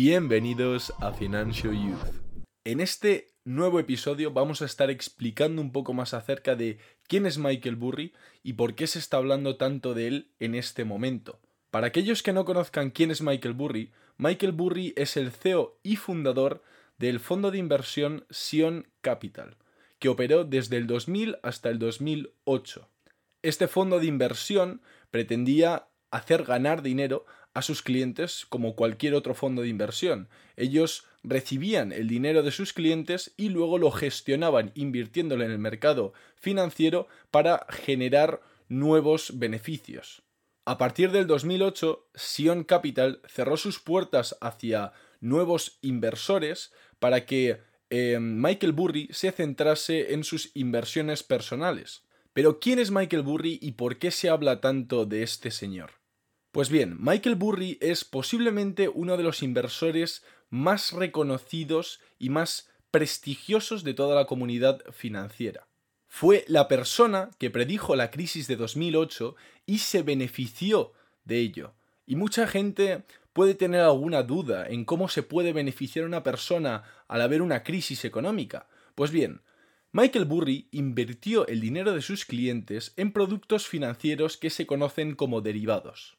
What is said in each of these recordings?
Bienvenidos a Financial Youth. En este nuevo episodio vamos a estar explicando un poco más acerca de quién es Michael Burry y por qué se está hablando tanto de él en este momento. Para aquellos que no conozcan quién es Michael Burry, Michael Burry es el CEO y fundador del fondo de inversión Sion Capital, que operó desde el 2000 hasta el 2008. Este fondo de inversión pretendía hacer ganar dinero a sus clientes como cualquier otro fondo de inversión. Ellos recibían el dinero de sus clientes y luego lo gestionaban invirtiéndolo en el mercado financiero para generar nuevos beneficios. A partir del 2008, Sion Capital cerró sus puertas hacia nuevos inversores para que eh, Michael Burry se centrase en sus inversiones personales. Pero ¿quién es Michael Burry y por qué se habla tanto de este señor? Pues bien, Michael Burry es posiblemente uno de los inversores más reconocidos y más prestigiosos de toda la comunidad financiera. Fue la persona que predijo la crisis de 2008 y se benefició de ello. Y mucha gente puede tener alguna duda en cómo se puede beneficiar una persona al haber una crisis económica. Pues bien, Michael Burry invirtió el dinero de sus clientes en productos financieros que se conocen como derivados.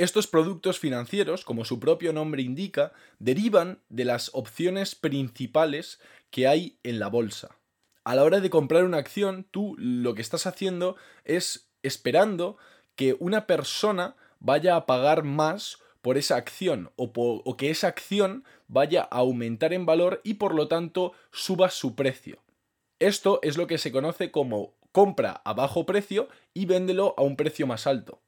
Estos productos financieros, como su propio nombre indica, derivan de las opciones principales que hay en la bolsa. A la hora de comprar una acción, tú lo que estás haciendo es esperando que una persona vaya a pagar más por esa acción o, que esa acción vaya a aumentar en valor y por lo tanto suba su precio. Esto es lo que se conoce como compra a bajo precio y véndelo a un precio más alto.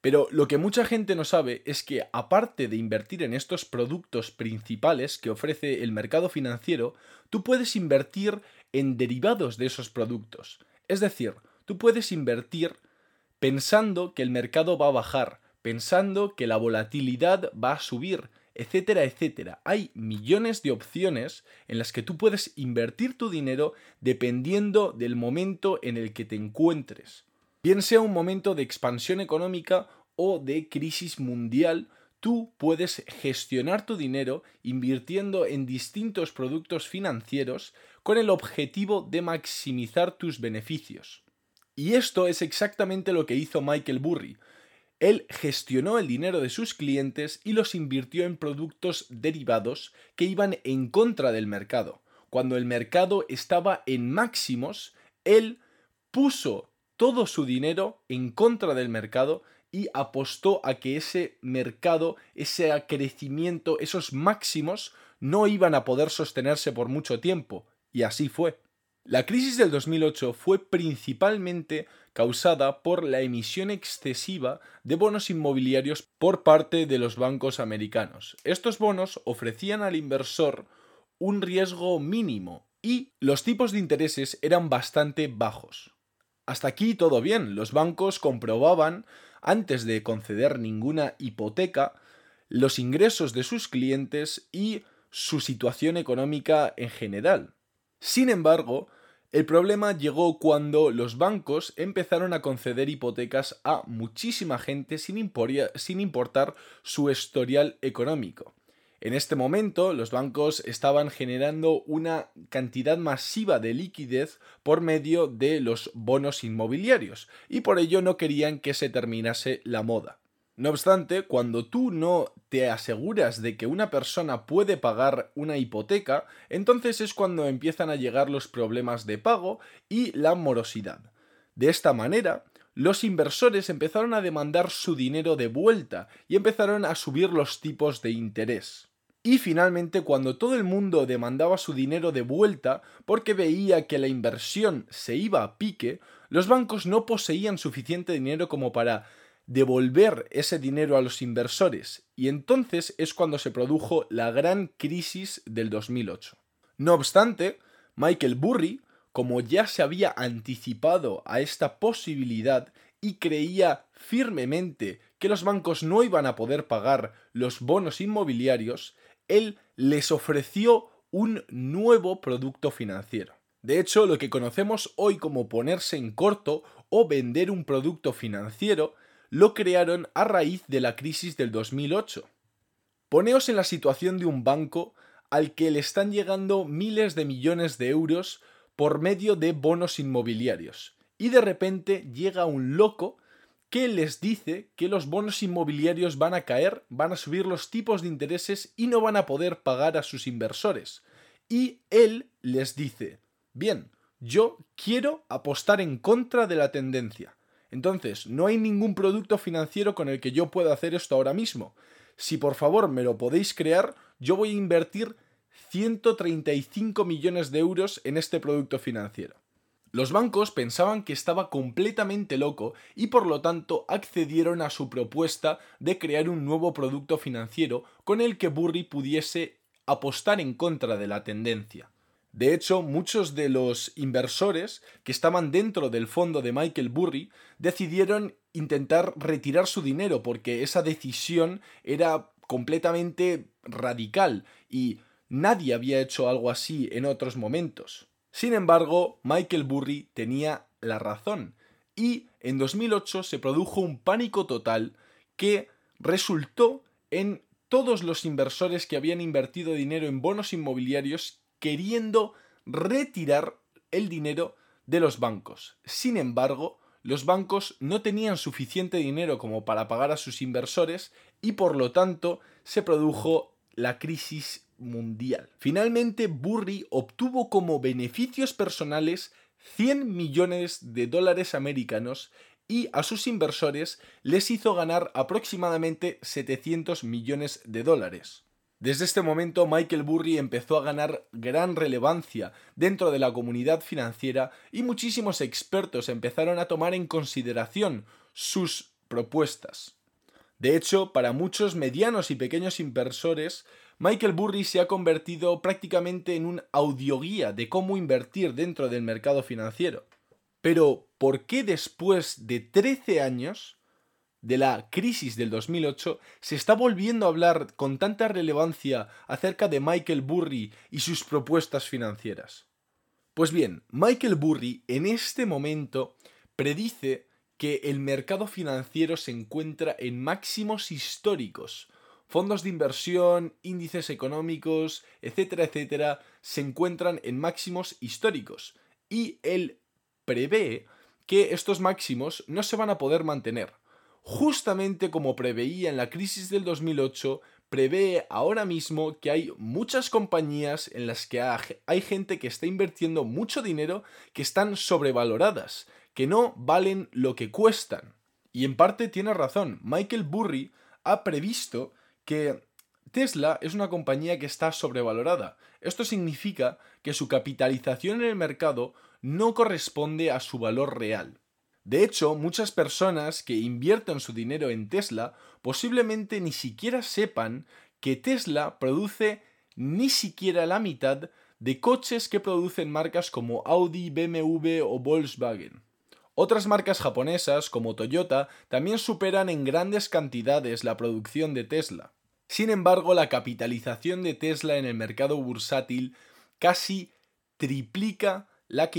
Pero lo que mucha gente no sabe es que aparte de invertir en estos productos principales que ofrece el mercado financiero, tú puedes invertir en derivados de esos productos. Es decir, tú puedes invertir pensando que el mercado va a bajar, pensando que la volatilidad va a subir, etcétera, etcétera. Hay millones de opciones en las que tú puedes invertir tu dinero dependiendo del momento en el que te encuentres. Bien sea un momento de expansión económica o de crisis mundial, tú puedes gestionar tu dinero invirtiendo en distintos productos financieros con el objetivo de maximizar tus beneficios. Y esto es exactamente lo que hizo Michael Burry. Él gestionó el dinero de sus clientes y los invirtió en productos derivados que iban en contra del mercado. Cuando el mercado estaba en máximos, él puso todo su dinero en contra del mercado y apostó a que ese mercado, ese crecimiento, esos máximos no iban a poder sostenerse por mucho tiempo. Y así fue. La crisis del 2008 fue principalmente causada por la emisión excesiva de bonos inmobiliarios por parte de los bancos americanos. Estos bonos ofrecían al inversor un riesgo mínimo y los tipos de intereses eran bastante bajos. Hasta aquí todo bien, los bancos comprobaban, antes de conceder ninguna hipoteca, los ingresos de sus clientes y su situación económica en general. Sin embargo, el problema llegó cuando los bancos empezaron a conceder hipotecas a muchísima gente sin, importar su historial económico. En este momento, los bancos estaban generando una cantidad masiva de liquidez por medio de los bonos inmobiliarios y por ello no querían que se terminase la moda. No obstante, cuando tú no te aseguras de que una persona puede pagar una hipoteca, entonces es cuando empiezan a llegar los problemas de pago y la morosidad. De esta manera, los inversores empezaron a demandar su dinero de vuelta y empezaron a subir los tipos de interés. Y finalmente, cuando todo el mundo demandaba su dinero de vuelta porque veía que la inversión se iba a pique, los bancos no poseían suficiente dinero como para devolver ese dinero a los inversores y entonces es cuando se produjo la gran crisis del 2008. No obstante, Michael Burry, como ya se había anticipado a esta posibilidad y creía firmemente que los bancos no iban a poder pagar los bonos inmobiliarios, él les ofreció un nuevo producto financiero. De hecho, lo que conocemos hoy como ponerse en corto o vender un producto financiero lo crearon a raíz de la crisis del 2008. Poneos en la situación de un banco al que le están llegando miles de millones de euros por medio de bonos inmobiliarios. Y de repente llega un loco que les dice que los bonos inmobiliarios van a caer, van a subir los tipos de intereses y no van a poder pagar a sus inversores. Y él les dice, bien, yo quiero apostar en contra de la tendencia. Entonces, no hay ningún producto financiero con el que yo pueda hacer esto ahora mismo. Si por favor me lo podéis crear, yo voy a invertir 135 millones de euros en este producto financiero. Los bancos pensaban que estaba completamente loco y por lo tanto accedieron a su propuesta de crear un nuevo producto financiero con el que Burry pudiese apostar en contra de la tendencia. De hecho, muchos de los inversores que estaban dentro del fondo de Michael Burry decidieron intentar retirar su dinero porque esa decisión era completamente radical y nadie había hecho algo así en otros momentos. Sin embargo, Michael Burry tenía la razón y en 2008 se produjo un pánico total que resultó en todos los inversores que habían invertido dinero en bonos inmobiliarios queriendo retirar el dinero de los bancos. Sin embargo, los bancos no tenían suficiente dinero como para pagar a sus inversores y por lo tanto se produjo la crisis mundial. Finalmente, Burry obtuvo como beneficios personales 100 millones de dólares americanos y a sus inversores les hizo ganar aproximadamente 700 millones de dólares. Desde este momento Michael Burry empezó a ganar gran relevancia dentro de la comunidad financiera y muchísimos expertos empezaron a tomar en consideración sus propuestas. De hecho, para muchos medianos y pequeños inversores, Michael Burry se ha convertido prácticamente en un audioguía de cómo invertir dentro del mercado financiero. Pero, ¿por qué después de 13 años de la crisis del 2008, se está volviendo a hablar con tanta relevancia acerca de Michael Burry y sus propuestas financieras. Pues bien, Michael Burry en este momento predice que el mercado financiero se encuentra en máximos históricos. Fondos de inversión, índices económicos, etcétera, etcétera, se encuentran en máximos históricos. Y él prevé que estos máximos no se van a poder mantener justamente como preveía en la crisis del 2008, prevé ahora mismo que hay muchas compañías en las que hay gente que está invirtiendo mucho dinero que están sobrevaloradas, que no valen lo que cuestan. Y en parte tiene razón, Michael Burry ha previsto que Tesla es una compañía que está sobrevalorada. Esto significa que su capitalización en el mercado no corresponde a su valor real. De hecho, muchas personas que invierten su dinero en Tesla posiblemente ni siquiera sepan que Tesla produce ni siquiera la mitad de coches que producen marcas como Audi, BMW o Volkswagen. Otras marcas japonesas, como Toyota, también superan en grandes cantidades la producción de Tesla. Sin embargo, la capitalización de Tesla en el mercado bursátil casi triplica la,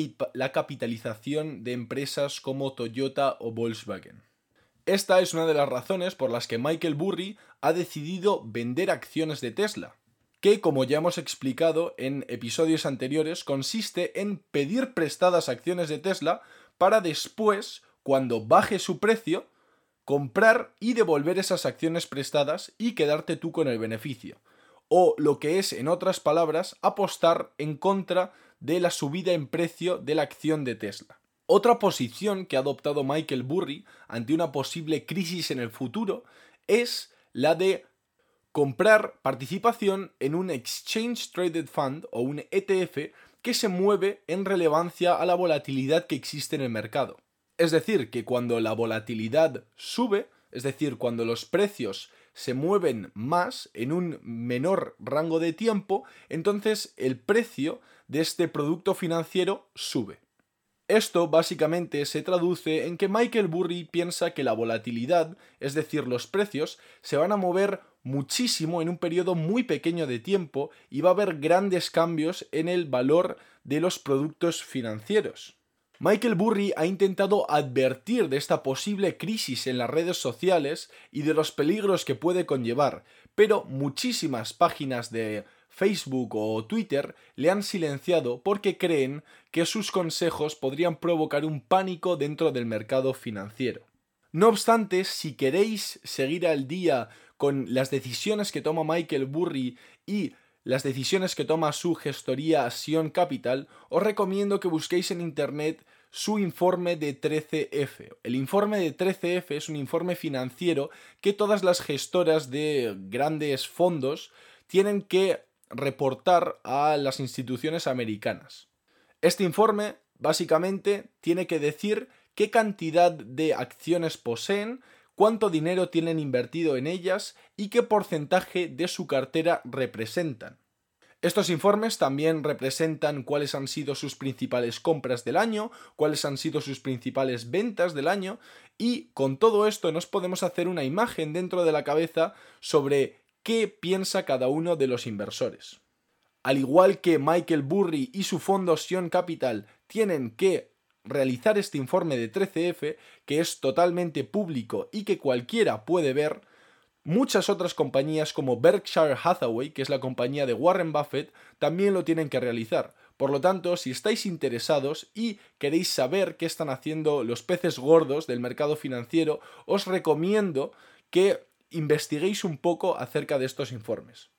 capitalización de empresas como Toyota o Volkswagen. Esta es una de las razones por las que Michael Burry ha decidido vender acciones de Tesla, que como ya hemos explicado en episodios anteriores consiste en pedir prestadas acciones de Tesla para después, cuando baje su precio, comprar y devolver esas acciones prestadas y quedarte tú con el beneficio. O lo que es, en otras palabras, apostar en contra de la subida en precio de la acción de Tesla. Otra posición que ha adoptado Michael Burry ante una posible crisis en el futuro es la de comprar participación en un Exchange Traded Fund o un ETF que se mueve en relevancia a la volatilidad que existe en el mercado. Es decir, que cuando la volatilidad sube, es decir, cuando los precios se mueven más en un menor rango de tiempo, entonces el precio de este producto financiero sube. Esto básicamente se traduce en que Michael Burry piensa que la volatilidad, es decir, los precios, se van a mover muchísimo en un periodo muy pequeño de tiempo y va a haber grandes cambios en el valor de los productos financieros. Michael Burry ha intentado advertir de esta posible crisis en las redes sociales y de los peligros que puede conllevar, pero muchísimas páginas de Facebook o Twitter le han silenciado porque creen que sus consejos podrían provocar un pánico dentro del mercado financiero. No obstante, si queréis seguir al día con las decisiones que toma Michael Burry y las decisiones que toma su gestoría Sion Capital, os recomiendo que busquéis en internet su informe de 13F. El informe de 13F es un informe financiero que todas las gestoras de grandes fondos tienen que reportar a las instituciones americanas. Este informe básicamente tiene que decir qué cantidad de acciones poseen, cuánto dinero tienen invertido en ellas y qué porcentaje de su cartera representan. Estos informes también representan cuáles han sido sus principales compras del año, cuáles han sido sus principales ventas del año y con todo esto nos podemos hacer una imagen dentro de la cabeza sobre qué piensa cada uno de los inversores. Al igual que Michael Burry y su fondo Sion Capital tienen que realizar este informe de 13F, que es totalmente público y que cualquiera puede ver, muchas otras compañías como Berkshire Hathaway, que es la compañía de Warren Buffett, también lo tienen que realizar. Por lo tanto, si estáis interesados y queréis saber qué están haciendo los peces gordos del mercado financiero, os recomiendo que investiguéis un poco acerca de estos informes.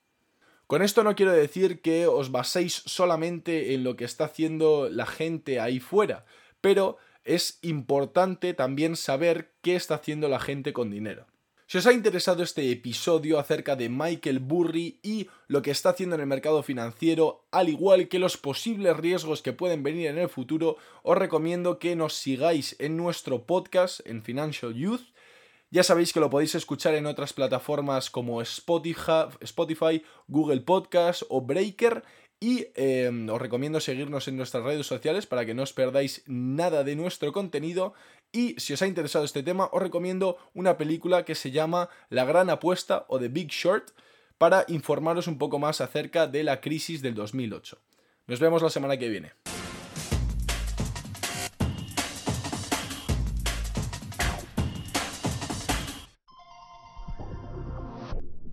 Con esto no quiero decir que os baséis solamente en lo que está haciendo la gente ahí fuera, pero es importante también saber qué está haciendo la gente con dinero. Si os ha interesado este episodio acerca de Michael Burry y lo que está haciendo en el mercado financiero, al igual que los posibles riesgos que pueden venir en el futuro, os recomiendo que nos sigáis en nuestro podcast en Financial Youth ya sabéis que lo podéis escuchar en otras plataformas como Spotify, Google Podcast o Breaker. Y em, os recomiendo seguirnos en nuestras redes sociales para que no os perdáis nada de nuestro contenido. Y si os ha interesado este tema, os recomiendo una película que se llama La Gran Apuesta o The Big Short para informaros un poco más acerca de la crisis del 2008. Nos vemos la semana que viene.